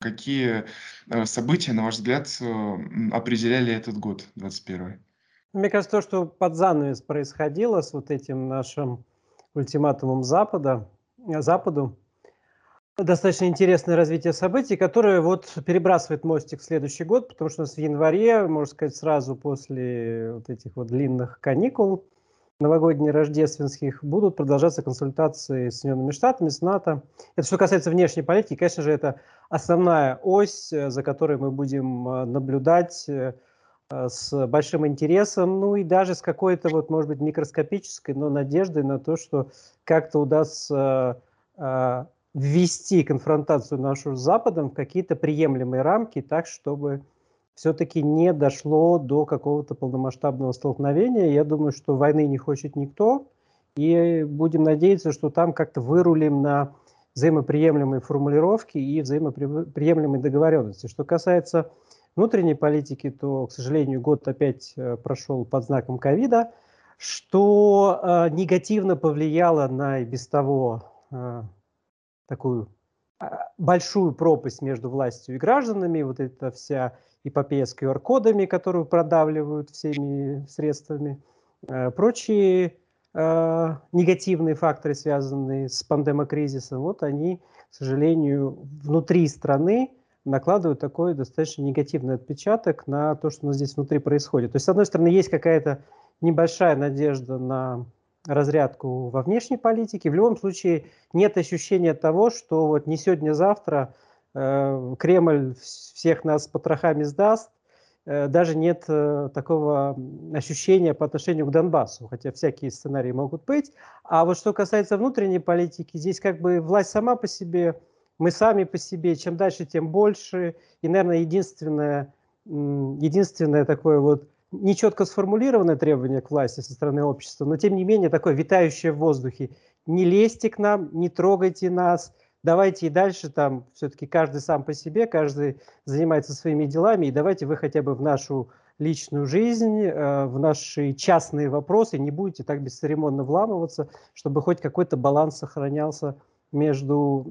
Какие, э, события, на ваш взгляд, э, определяли этот год 21? Мне кажется, то, что под занавес происходило с вот этим нашим ультиматумом Запада, э, Западу, достаточно интересное развитие событий, которое вот перебрасывает мостик в следующий год, потому что у нас в январе, можно сказать, сразу после вот этих вот длинных каникул новогодних, рождественских, будут продолжаться консультации с Соединенными Штатами, с НАТО. Это что касается внешней политики, конечно же, это основная ось, э, за которой мы будем э, наблюдать э, с большим интересом, ну и даже с какой-то, вот, может быть, микроскопической, но надеждой на то, что как-то удастся ввести конфронтацию нашу с Западом в какие-то приемлемые рамки, так, чтобы все-таки не дошло до какого-то полномасштабного столкновения. Я думаю, что войны не хочет никто, и будем надеяться, что там как-то вырулим на взаимоприемлемые формулировки и взаимоприемлемые договоренности. Что касается внутренней политики, то, к сожалению, год опять э, прошел под знаком ковида, что э, негативно повлияло на и без того э, такую большую пропасть между властью и гражданами, вот эта вся эпопея с QR-кодами, которую продавливают всеми средствами, э, прочие э, негативные факторы, связанные с пандемокризисом, вот они, к сожалению, внутри страны накладывают такой достаточно негативный отпечаток на то, что у нас здесь внутри происходит. То есть, с одной стороны, есть какая-то небольшая надежда на разрядку во внешней политике. В любом случае нет ощущения того, что вот не сегодня-завтра Э, Кремль всех нас потрохами сдаст, э, даже нет э, такого ощущения по отношению к Донбассу, хотя всякие сценарии могут быть. А вот что касается внутренней политики, здесь как бы власть сама по себе, мы сами по себе, чем дальше, тем больше. И, наверное, единственное, единственное такое вот нечетко сформулированное требование к власти со стороны общества, но тем не менее такое витающее в воздухе. Не лезьте к нам, не трогайте нас, давайте и дальше там все-таки каждый сам по себе, каждый занимается своими делами, и давайте вы хотя бы в нашу личную жизнь, э, в наши частные вопросы не будете так бесцеремонно вламываться, чтобы хоть какой-то баланс сохранялся между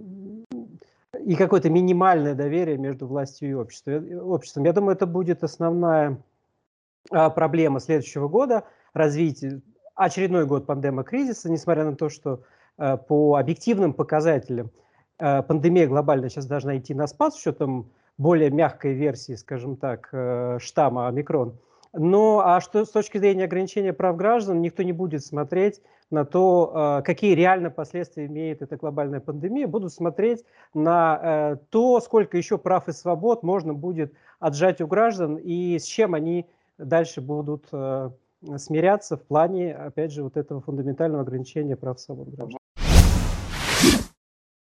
и какое-то минимальное доверие между властью и обществом. Я думаю, это будет основная проблема следующего года, развитие, очередной год пандемия кризиса, несмотря на то, что э, по объективным показателям Э, пандемия глобальная сейчас должна идти на спад с учетом более мягкой версии, скажем так, э, штамма омикрон. Но а что с точки зрения ограничения прав граждан, никто не будет смотреть на то, какие реально последствия имеет эта глобальная пандемия, будут смотреть на то, сколько еще прав и свобод можно будет отжать у граждан и с чем они дальше будут смиряться в плане, опять же, вот этого фундаментального ограничения прав свобод граждан.